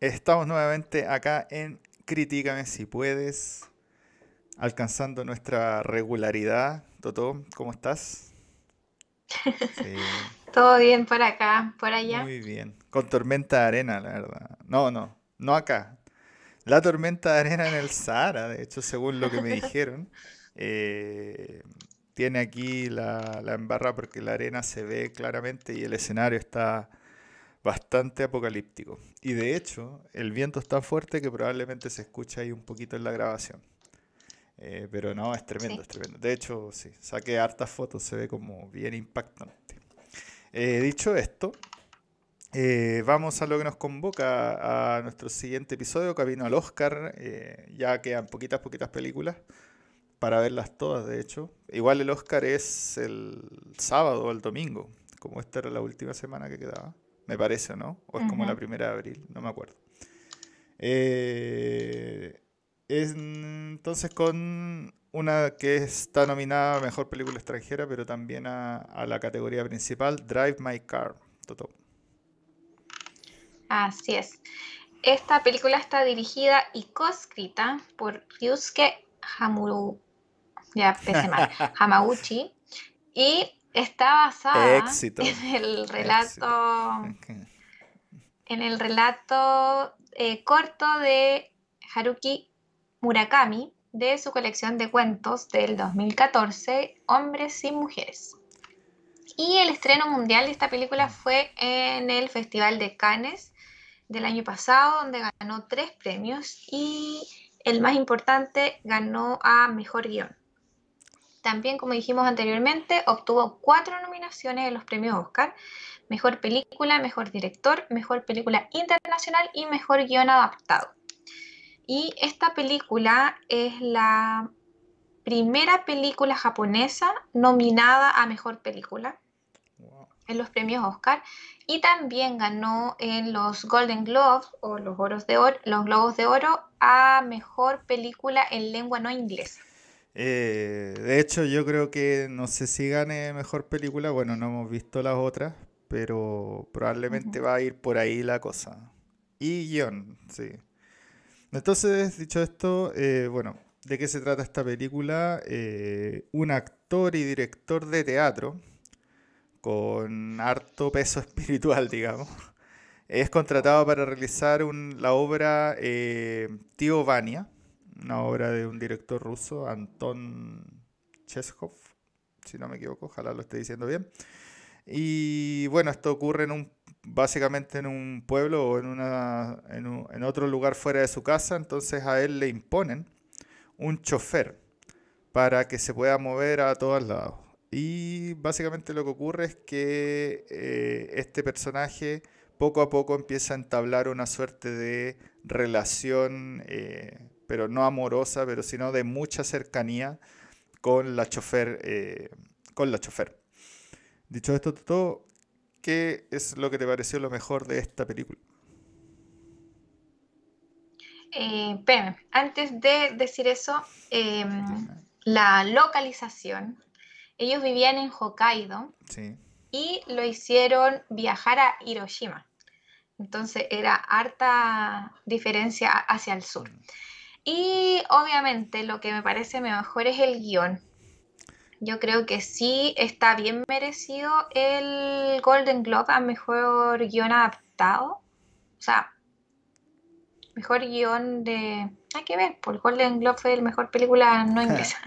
Estamos nuevamente acá en Critícame si puedes, alcanzando nuestra regularidad. Toto, ¿cómo estás? Todo bien por acá, por allá. Muy bien. Con tormenta de arena, la verdad. No, no, no acá. La tormenta de arena en el Sahara, de hecho, según lo que me dijeron. Eh, tiene aquí la, la embarra porque la arena se ve claramente y el escenario está bastante apocalíptico. Y de hecho, el viento es tan fuerte que probablemente se escucha ahí un poquito en la grabación. Eh, pero no, es tremendo, es tremendo. De hecho, sí, saqué hartas fotos, se ve como bien impactante. Eh, dicho esto, eh, vamos a lo que nos convoca a nuestro siguiente episodio, Camino al Oscar. ya quedan poquitas, poquitas películas para verlas todas, de hecho. Igual el Oscar es el sábado o el domingo, como esta era la última semana que quedaba, me parece, ¿no? O es como la primera de abril, no me acuerdo. Eh, entonces con una que está nominada a Mejor Película Extranjera, pero también a, la categoría principal, Drive My Car. Toto. Así es. Esta película está dirigida y co-escrita por Ryusuke Hamuru, ya mal, Hamaguchi, y está basada en el relato, en el relato eh, corto de Haruki Murakami de su colección de cuentos del 2014, Hombres y Mujeres. Y el estreno mundial de esta película fue en el Festival de Cannes del año pasado, donde ganó tres premios y el más importante ganó a Mejor Guión. También, como dijimos anteriormente, obtuvo cuatro nominaciones en los premios Oscar. Mejor película, mejor director, mejor película internacional y mejor guion adaptado. Y esta película es la primera película japonesa nominada a mejor película en los premios Oscar y también ganó en los Golden Globes o los, oros de oro, los Globos de Oro a mejor película en lengua no inglesa. Eh, de hecho, yo creo que no sé si gane mejor película. Bueno, no hemos visto las otras, pero probablemente va a ir por ahí la cosa. Y guion, sí. Entonces, dicho esto, eh, bueno, ¿de qué se trata esta película? Eh, un actor y director de teatro con harto peso espiritual, digamos, es contratado para realizar la obra Tío Vania una obra de un director ruso, Anton Cheskov, si no me equivoco, ojalá lo esté diciendo bien. Y bueno, esto ocurre en un, básicamente en un pueblo o en, una, en, otro lugar fuera de su casa, entonces a él le imponen un chofer para que se pueda mover a todos lados. Y básicamente lo que ocurre es que eh, este personaje poco a poco empieza a entablar una suerte de relación eh, pero no amorosa, pero sino de mucha cercanía con la chofer. Eh, con la chofer. Dicho esto, todo, ¿qué es lo que te pareció lo mejor de esta película? Eh, antes de decir eso, em, la localización, ellos vivían en Hokkaido y lo hicieron viajar a Hiroshima. Entonces era harta diferencia hacia el sur. Mm. Y obviamente lo que me parece mejor es el guion. Yo creo que sí está bien merecido el Golden Globe a mejor guion adaptado. O sea, mejor guion de. Hay que ver, por el Golden Globe fue el mejor película no inglesa.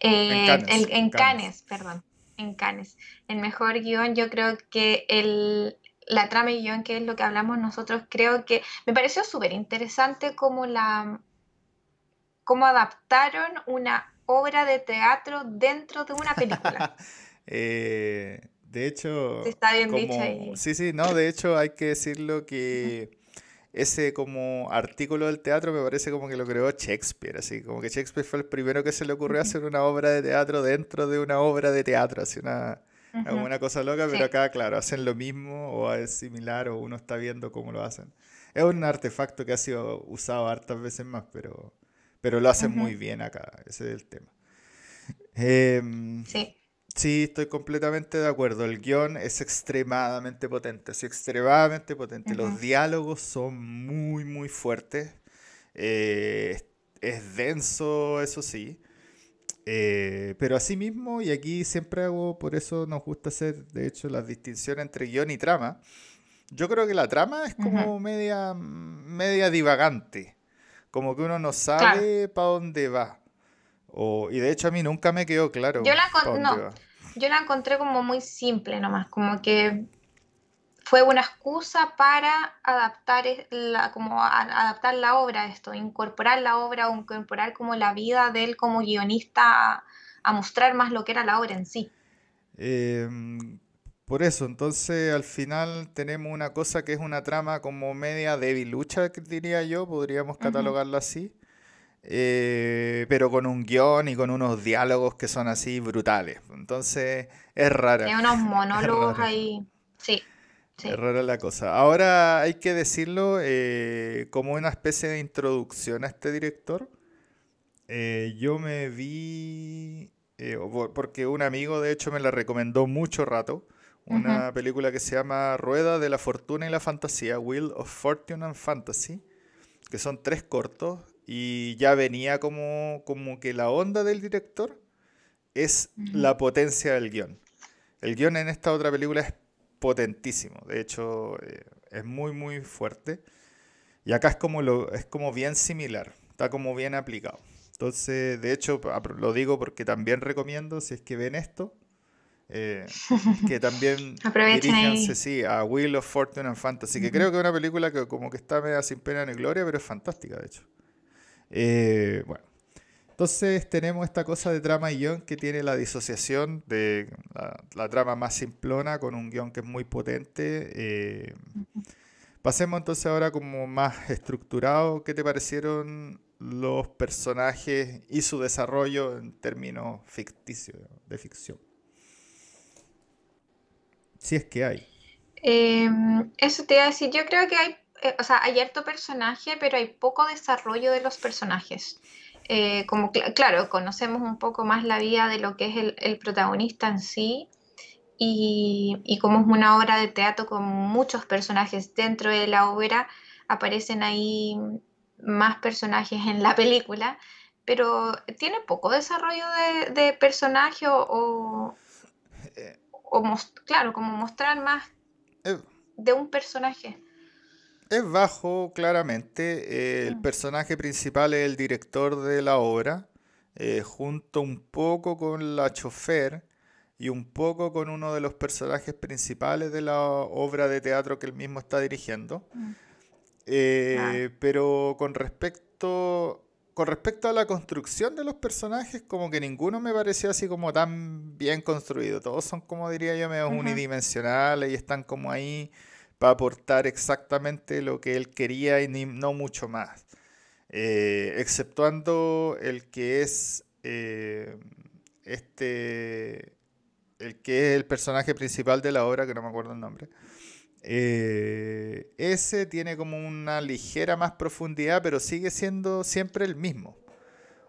en, eh, Cannes, perdón. En Cannes. El mejor guion, yo creo que el, la trama y guion, que es lo que hablamos nosotros, creo que me pareció súper interesante como la cómo adaptaron una obra de teatro dentro de una película. Eh, de hecho... está bien dicho ahí. Sí, sí, no, de hecho hay que decirlo que ese como artículo del teatro me parece como que lo creó Shakespeare, así como que Shakespeare fue el primero que se le ocurrió hacer una obra de teatro dentro de una obra de teatro, así una, una cosa loca, pero acá, claro, hacen lo mismo o es similar o uno está viendo cómo lo hacen. Es un artefacto que ha sido usado hartas veces más, pero pero lo hacen muy bien acá, ese es el tema. Em, sí. Sí, estoy completamente de acuerdo. El guion es extremadamente potente, es extremadamente potente. Los diálogos son muy, muy fuertes. Eh, es denso, eso sí. Eh, pero asimismo, y aquí siempre hago, por eso nos gusta hacer, de hecho, las distinciones entre guion y trama. Yo creo que la trama es como media, media divagante. Como que uno no sabe para dónde va. O, y de hecho a mí nunca me quedó claro. Yo la, no, yo la encontré como muy simple nomás, como que fue una excusa para adaptar la, como adaptar la obra a esto, incorporar la obra o incorporar como la vida de él como guionista a, mostrar más lo que era la obra en sí. Em, por eso, entonces al final tenemos una cosa que es una trama como media debilucha, diría yo, podríamos catalogarla así. Eh, pero con un guion y con unos diálogos que son así brutales. Entonces es rara. Hay unos monólogos ahí. Sí, Es rara la cosa. Ahora hay que decirlo eh, como una especie de introducción a este director. Eh, yo me vi, porque un amigo de hecho me la recomendó mucho rato, una película que se llama Rueda de la Fortuna y la Fantasía, Wheel of Fortune and Fantasy, que son tres cortos y ya venía como, como que la onda del director es la potencia del guion. El guion en esta otra película es potentísimo, de hecho eh, es muy muy fuerte. Y acá es como, lo, es como bien similar, está como bien aplicado. Entonces, de hecho, lo digo porque también recomiendo, si es que ven esto, eh, que también diríjanse sí, a Wheel of Fortune and Fantasy, que creo que es una película que como que está media sin pena ni gloria, pero es fantástica, de hecho. Eh, bueno, entonces tenemos esta cosa de trama y guion que tiene la disociación de la, trama más simplona con un guion que es muy potente. Eh, pasemos entonces ahora como más estructurado. ¿Qué te parecieron los personajes y su desarrollo en términos ficticios, de ficción? Si es que hay. Em, eso te iba a decir, yo creo que hay eh, o sea, hay harto personaje, pero hay poco desarrollo de los personajes. Eh, como claro, conocemos un poco más la vida de lo que es el, protagonista en sí y, y, como es una obra de teatro con muchos personajes dentro de la obra, aparecen ahí más personajes en la película, pero tiene poco desarrollo de, personaje o, o, claro, como mostrar más eh, de un personaje. Es bajo, claramente. el mm. personaje principal es el director de la obra, eh, junto un poco con la chofer y un poco con uno de los personajes principales de la obra de teatro que él mismo está dirigiendo. Mm. Eh, pero con respecto, con respecto a la construcción de los personajes, como que ninguno me pareció así como tan bien construido. Todos son, como diría yo, medio unidimensionales y están como ahí para aportar exactamente lo que él quería y no mucho más. Eh, exceptuando el que es eh, este el que es el personaje principal de la obra, que no me acuerdo el nombre. Eh, ese tiene como una ligera más profundidad, pero sigue siendo siempre el mismo.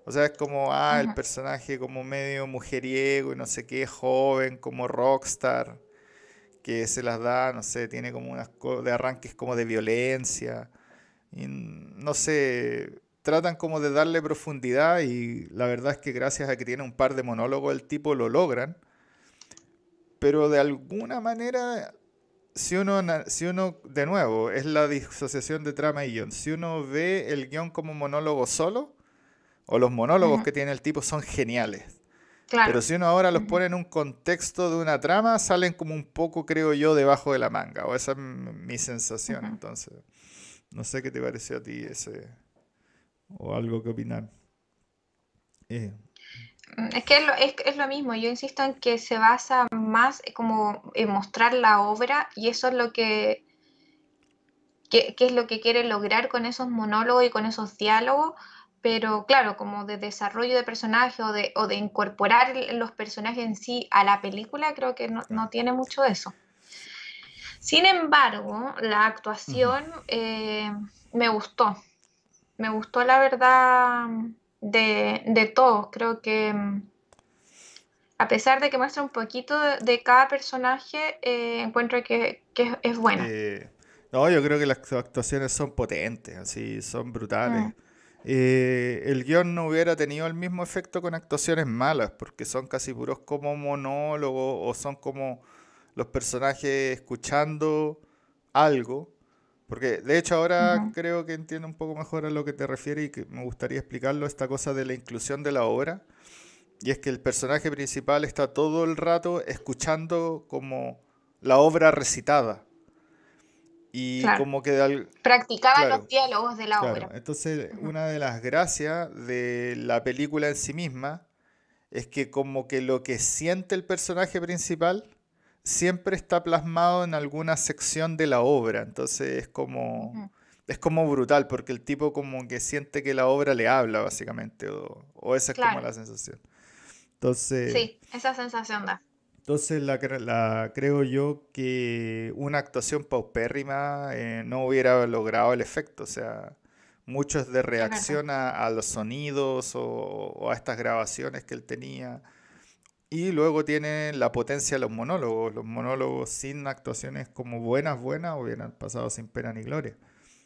O sea, es como, ah, el personaje como medio mujeriego y no sé qué, joven, como rockstar que se las da, no sé, tiene como unas de arranques como de violencia. Y no sé, tratan como de darle profundidad y la verdad es que gracias a que tiene un par de monólogos el tipo lo logran. Pero de alguna manera, si uno, si uno, de nuevo, es la disociación de trama y guion, si uno ve el guion como monólogo solo, o los monólogos que tiene el tipo son geniales. Pero si uno ahora los pone en un contexto de una trama, salen como un poco, creo yo, debajo de la manga. O esa es mi sensación. Entonces, no sé qué te pareció a ti ese. O algo que opinar. Eh. Mm, es que es lo, es, lo, mismo, yo insisto en que se basa más como en mostrar la obra y eso es lo que, que, que es lo que quiere lograr con esos monólogos y con esos diálogos, pero claro, como de desarrollo de personaje o de, o de incorporar los personajes en sí a la película, creo que no, tiene mucho de eso. Sin embargo, la actuación eh, me gustó. Me gustó la verdad de, de todos. Creo que a pesar de que muestra un poquito de, cada personaje, eh, encuentro que, es, buena. Eh, no, yo creo que las actuaciones son potentes, así, son brutales. Mm. Eh, el guion no hubiera tenido el mismo efecto con actuaciones malas, porque son casi puros como monólogos o son como los personajes escuchando algo. Porque de hecho ahora creo que entiendo un poco mejor a lo que te refieres y que me gustaría explicarlo, esta cosa de la inclusión de la obra. Y es que el personaje principal está todo el rato escuchando como la obra recitada. Y como que... Practicaba los diálogos de la obra. Entonces, una de las gracias de la película en sí misma es que como que lo que siente el personaje principal siempre está plasmado en alguna sección de la obra. Entonces es como... Es como brutal, porque el tipo como que siente que la obra le habla, básicamente, o, esa es como la sensación. Entonces... Sí, esa sensación da. Entonces la, la, creo yo que una actuación paupérrima eh, no hubiera logrado el efecto. O sea, muchos de reacción a, los sonidos o, a estas grabaciones que él tenía. Y luego tiene la potencia de los monólogos. Los monólogos sin actuaciones como buenas, buenas, hubieran pasado sin pena ni gloria.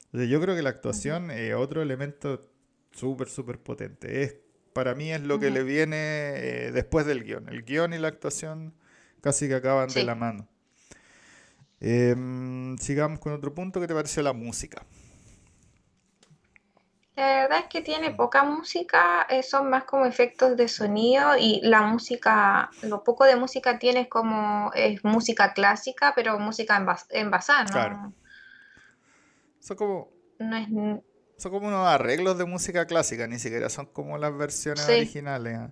Entonces yo creo que la actuación es otro elemento súper, súper potente. Es, para mí es lo que le viene eh, después del guion. El guion y la actuación casi que acaban de la mano. Em, sigamos con otro punto. ¿Qué te pareció la música? La verdad es que tiene poca música, eh, son más como efectos de sonido y la música, lo poco de música tiene es como es música clásica, pero música envasada, ¿no? Claro. Son como, son como unos arreglos de música clásica, ni siquiera son como las versiones originales. ¿ah?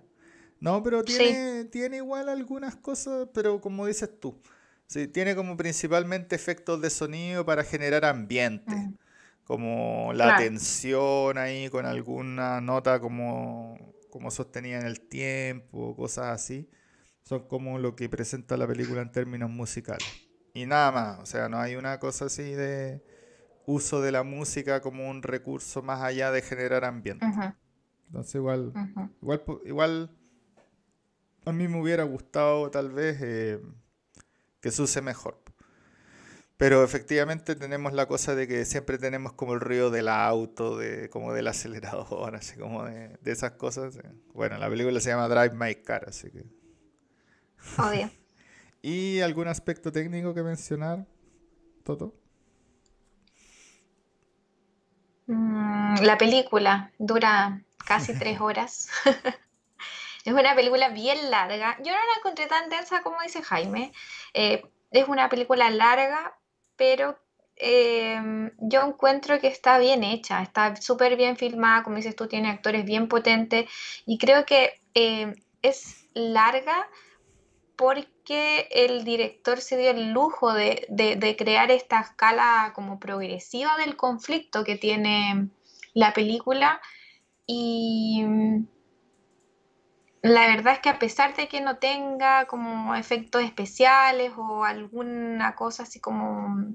No, pero tiene, tiene igual algunas cosas, pero como dices tú, sí, tiene como principalmente efectos de sonido para generar ambiente, mm. Como la tensión ahí con alguna nota como, como sostenida en el tiempo, cosas así, son como lo que presenta la película en términos musicales. Y nada más, o sea, no hay una cosa así de uso de la música como un recurso más allá de generar ambiente. Entonces igual, igual, igual a mí me hubiera gustado tal vez eh, que se use mejor. Pero efectivamente tenemos la cosa de que siempre tenemos como el ruido del auto, de, como del acelerador, así como de, esas cosas. Bueno, la película se llama Drive My Car, así que... Obvio. ¿Y algún aspecto técnico que mencionar, Toto? Mm, la película dura casi tres horas. Es una película bien larga. Yo no la encontré tan densa como dice Jaime. Eh, es una película larga, pero em, yo encuentro que está bien hecha, está súper bien filmada, como dices tú, tiene actores bien potentes y creo que em, es larga porque el director se dio el lujo de, de, crear esta escala como progresiva del conflicto que tiene la película y la verdad es que a pesar de que no tenga como efectos especiales o alguna cosa así como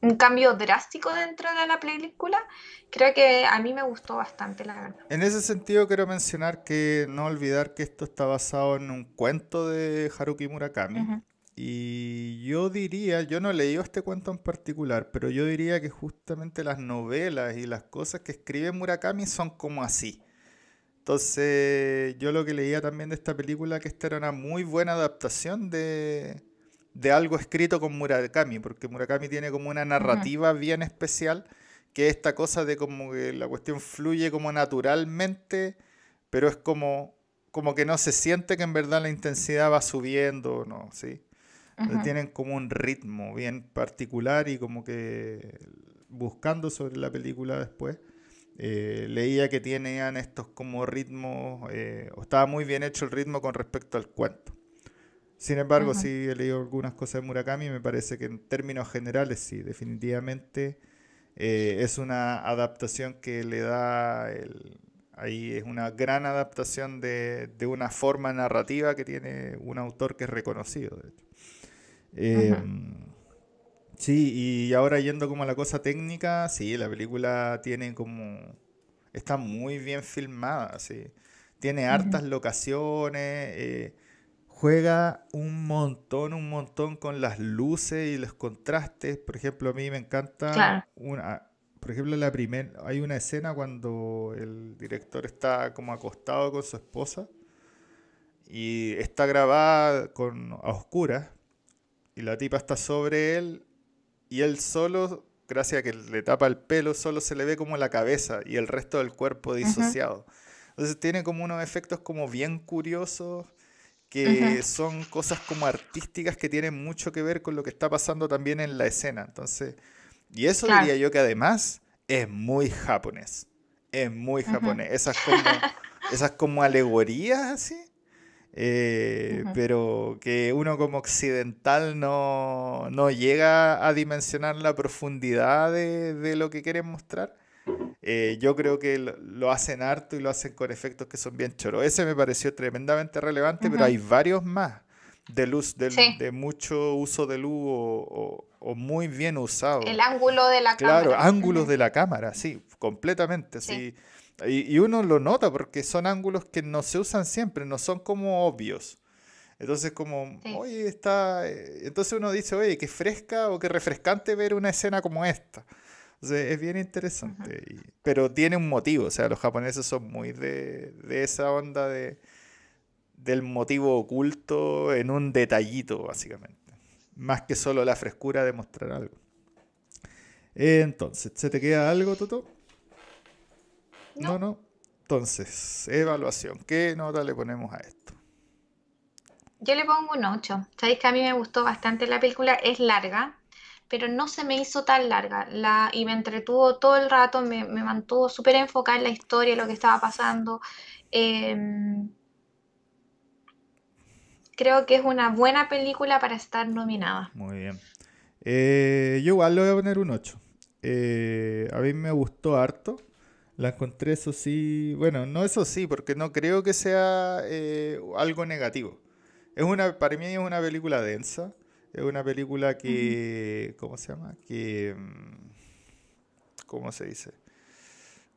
un cambio drástico dentro de la película, creo que a mí me gustó bastante, la verdad. En ese sentido quiero mencionar que no olvidar que esto está basado en un cuento de Haruki Murakami. Y yo diría, yo no he leído este cuento en particular, pero yo diría que justamente las novelas y las cosas que escribe Murakami son como así entonces, yo lo que leía también de esta película, que esta era una muy buena adaptación de, algo escrito con Murakami, porque Murakami tiene como una narrativa bien especial, que es esta cosa de como que la cuestión fluye como naturalmente, pero es como, como que no se siente que en verdad la intensidad va subiendo, ¿no? ¿Sí? Tienen como un ritmo bien particular y como que buscando sobre la película después eh, leía que tenían estos como ritmos, eh, o estaba muy bien hecho el ritmo con respecto al cuento. Sin embargo, sí he leído algunas cosas de Murakami y me parece que en términos generales sí, definitivamente eh, es una adaptación que le da, el, ahí es una gran adaptación de, de, una forma narrativa que tiene un autor que es reconocido, de hecho. Sí, y ahora yendo como a la cosa técnica, sí, la película tiene como... Está muy bien filmada, sí. Tiene hartas locaciones, eh, juega un montón, un montón con las luces y los contrastes. Por ejemplo, a mí me encanta una, por ejemplo, la primer, hay una escena cuando el director está como acostado con su esposa y está grabada con a oscuras y la tipa está sobre él y él solo, gracias a que le tapa el pelo, solo se le ve como la cabeza y el resto del cuerpo disociado. Entonces tiene como unos efectos como bien curiosos que son cosas como artísticas que tienen mucho que ver con lo que está pasando también en la escena. Entonces, y eso diría yo que además es muy japonés. Es muy japonés. Esas como, esas como alegorías así. Eh, pero que uno como occidental no, no, llega a dimensionar la profundidad de, de lo que quieren mostrar. Eh, yo creo que lo, hacen harto y lo hacen con efectos que son bien choros. Ese me pareció tremendamente relevante, pero hay varios más de luz, de, mucho uso de luz o, muy bien usado. El ángulo de la cámara. Claro, ángulos de la cámara, sí, completamente. Sí. Y, uno lo nota porque son ángulos que no se usan siempre, no son como obvios. Entonces, como, oye, está. Eh, entonces uno dice, oye, qué fresca o qué refrescante ver una escena como esta es bien interesante. pero tiene un motivo, o sea, los japoneses son muy de, esa onda de, del motivo oculto en un detallito, básicamente. Más que solo la frescura de mostrar algo. Entonces, ¿se te queda algo, Toto? No, no. Entonces, evaluación. ¿Qué nota le ponemos a esto? Yo le pongo un 8. Sabéis que a mí me gustó bastante la película. Es larga, pero no se me hizo tan larga la, y me entretuvo todo el rato, me, mantuvo súper enfocada en la historia, lo que estaba pasando. Em, creo que es una buena película para estar nominada. Muy bien. Eh, yo igual le voy a poner un 8. Eh, a mí me gustó harto. La encontré, eso sí. Bueno, no eso sí, porque no creo que sea eh, algo negativo. Es una, para mí es una película densa. Es una película que. ¿Cómo se llama? Que. Mm, ¿Cómo se dice?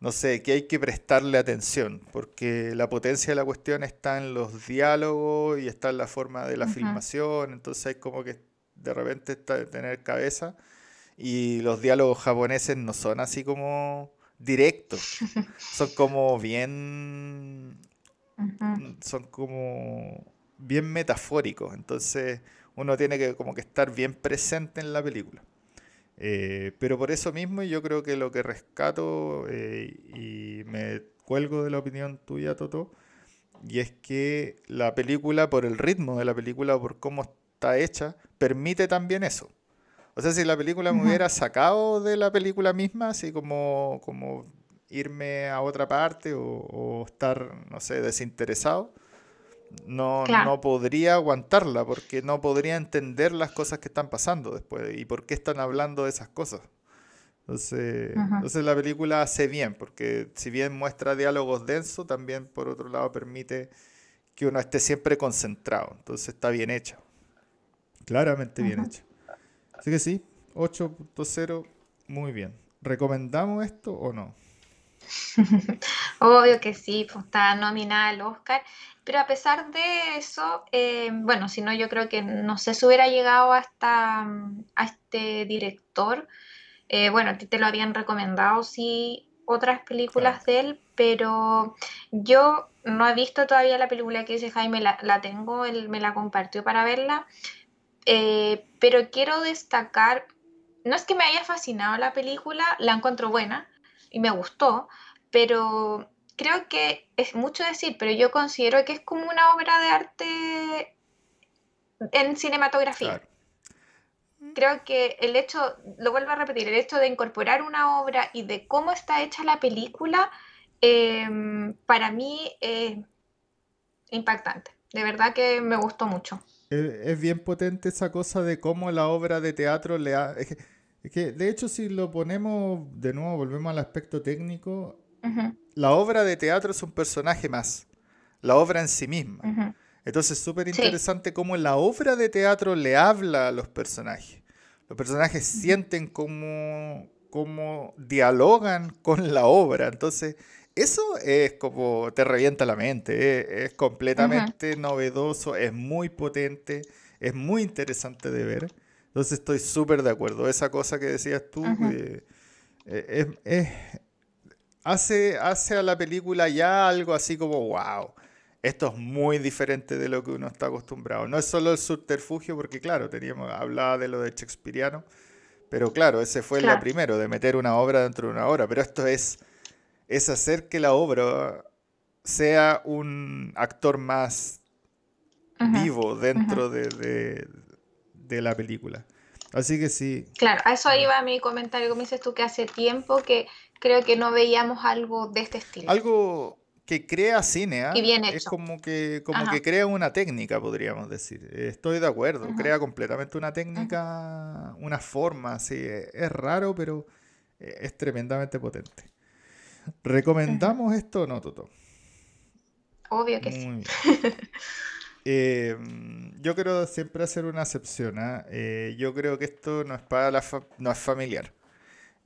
No sé, que hay que prestarle atención, porque la potencia de la cuestión está en los diálogos y está en la forma de la filmación, entonces hay como que de repente está, tener cabeza y los diálogos japoneses no son así como directos, son como bien... son como bien metafóricos, entonces uno tiene que como que estar bien presente en la película. Eh, pero por eso mismo yo creo que lo que rescato eh, y me cuelgo de la opinión tuya, Toto, y es que la película, por el ritmo de la película, por cómo está hecha, permite también eso. O sea, si la película me hubiera sacado de la película misma, así como, como irme a otra parte o, o estar, no sé, desinteresado, no, no podría aguantarla porque no podría entender las cosas que están pasando después y por qué están hablando de esas cosas. Entonces, entonces la película hace bien, porque si bien muestra diálogos densos, también por otro lado permite que uno esté siempre concentrado. Entonces está bien hecha. Claramente bien hecha. Así que sí, 8.0, muy bien. ¿Recomendamos esto o no? Obvio que sí, pues está nominada al Oscar, pero a pesar de eso, eh, bueno, si no, yo creo que no sé si hubiera llegado hasta a este director. Eh, bueno, a ti te lo habían recomendado, sí, otras películas de él, pero yo no he visto todavía la película que dice Jaime, la, tengo, él me la compartió para verla, eh, pero quiero destacar, no es que me haya fascinado la película, la encuentro buena y me gustó, pero creo que es mucho decir, pero yo considero que es como una obra de arte en cinematografía. Creo que el hecho, lo vuelvo a repetir, el hecho de incorporar una obra y de cómo está hecha la película, em, para mí es impactante. De verdad que me gustó mucho. Es, bien potente esa cosa de cómo la obra de teatro le ha... Es que, de hecho, si lo ponemos de nuevo, volvemos al aspecto técnico, la obra de teatro es un personaje más, la obra en sí misma. Entonces es súper interesante cómo la obra de teatro le habla a los personajes. Los personajes sienten cómo, cómo dialogan con la obra. Entonces eso es como te revienta la mente, es, completamente novedoso, es muy potente, es muy interesante de ver. Entonces estoy súper de acuerdo. Esa cosa que decías tú eh, es, hace, hace a la película ya algo así como, wow, esto es muy diferente de lo que uno está acostumbrado. No es solo el subterfugio, porque claro, teníamos, hablaba de lo de Shakespeareano, pero claro, ese fue el primero, de meter una obra dentro de una obra, pero esto es, es hacer que la obra sea un actor más vivo dentro de, de, la película. Así que sí. Claro, a eso iba mi comentario, como dices tú, que hace tiempo que creo que no veíamos algo de este estilo. Algo que crea cine, ¿ah? es como que como que crea una técnica, podríamos decir. Estoy de acuerdo, crea completamente una técnica, una forma, sí, es raro, pero eh, es tremendamente potente. ¿Recomendamos esto o no, Toto? Obvio que sí. Em, yo quiero siempre hacer una excepción. ¿ah? Eh, yo creo que esto no es para la no es familiar.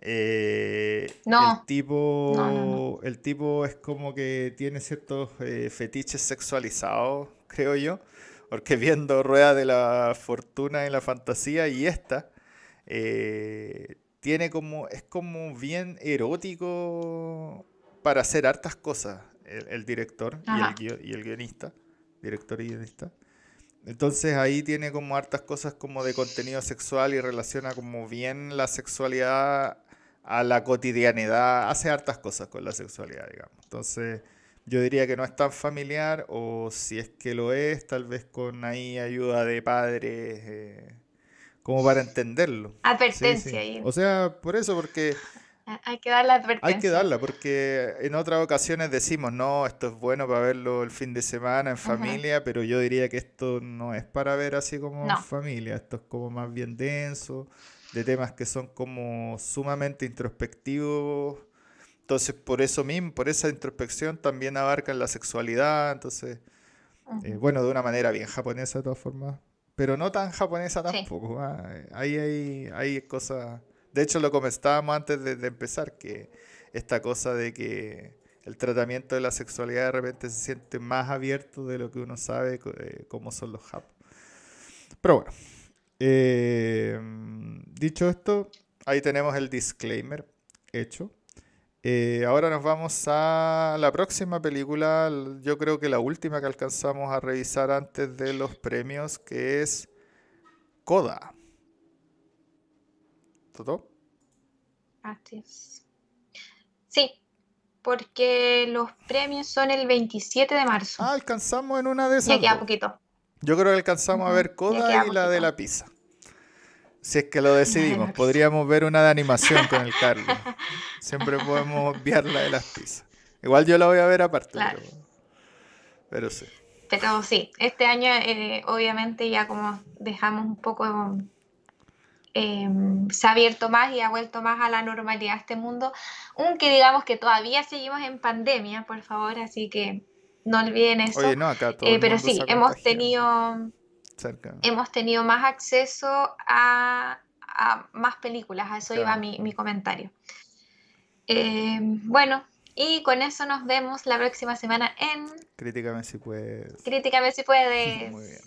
Eh, no. El tipo, el tipo es como que tiene ciertos eh, fetiches sexualizados, creo yo, porque viendo Rueda de la Fortuna y la Fantasía y esta, eh, tiene como, es como bien erótico para hacer hartas cosas el, director y el, y el, guionista, director y guionista. Entonces ahí tiene como hartas cosas como de contenido sexual y relaciona como bien la sexualidad a la cotidianidad, hace hartas cosas con la sexualidad, digamos. Entonces, yo diría que no es tan familiar, o si es que lo es, tal vez con ahí ayuda de padres, eh, como para entenderlo. Advertencia ahí. O sea, por eso, porque... Hay que dar la advertencia. Hay que darla, porque en otras ocasiones decimos, no, esto es bueno para verlo el fin de semana en familia, pero yo diría que esto no es para ver así como en familia, esto es como más bien denso de temas que son como sumamente introspectivos. Entonces, por eso mismo, por esa introspección también abarcan la sexualidad. Entonces, eh, bueno, de una manera bien japonesa de todas formas, pero no tan japonesa tampoco. ¿ah? Ahí hay, hay cosas. De hecho, lo comentábamos antes de, empezar, que esta cosa de que el tratamiento de la sexualidad de repente se siente más abierto de lo que uno sabe eh, cómo son los japos. Pero bueno, eh, dicho esto, ahí tenemos el disclaimer hecho. Eh, ahora nos vamos a la próxima película, yo creo que la última que alcanzamos a revisar antes de los premios, que es Coda. ¿Todo? Así Sí, porque los premios son el 27 de marzo. Ah, alcanzamos en una de esas. Ya queda poquito. Yo creo que alcanzamos a ver Coda y la de la pizza. Si es que lo decidimos, podríamos ver una de animación con el Carlos. Siempre podemos obviar la de las pizzas. Igual yo la voy a ver aparte. Pero, sí. Pero sí, este año eh, obviamente ya como dejamos un poco... Em, se ha abierto más y ha vuelto más a la normalidad este mundo, aunque digamos que todavía seguimos en pandemia, por favor, así que no olviden eso. Oye, no, acá todo eh, pero sí, hemos tenido, hemos tenido más acceso a, más películas, a eso iba mi, comentario. Eh, bueno, y con eso nos vemos la próxima semana en... Críticame si puedes. Críticame si puedes. Muy bien.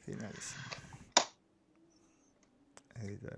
Finaliza. Editar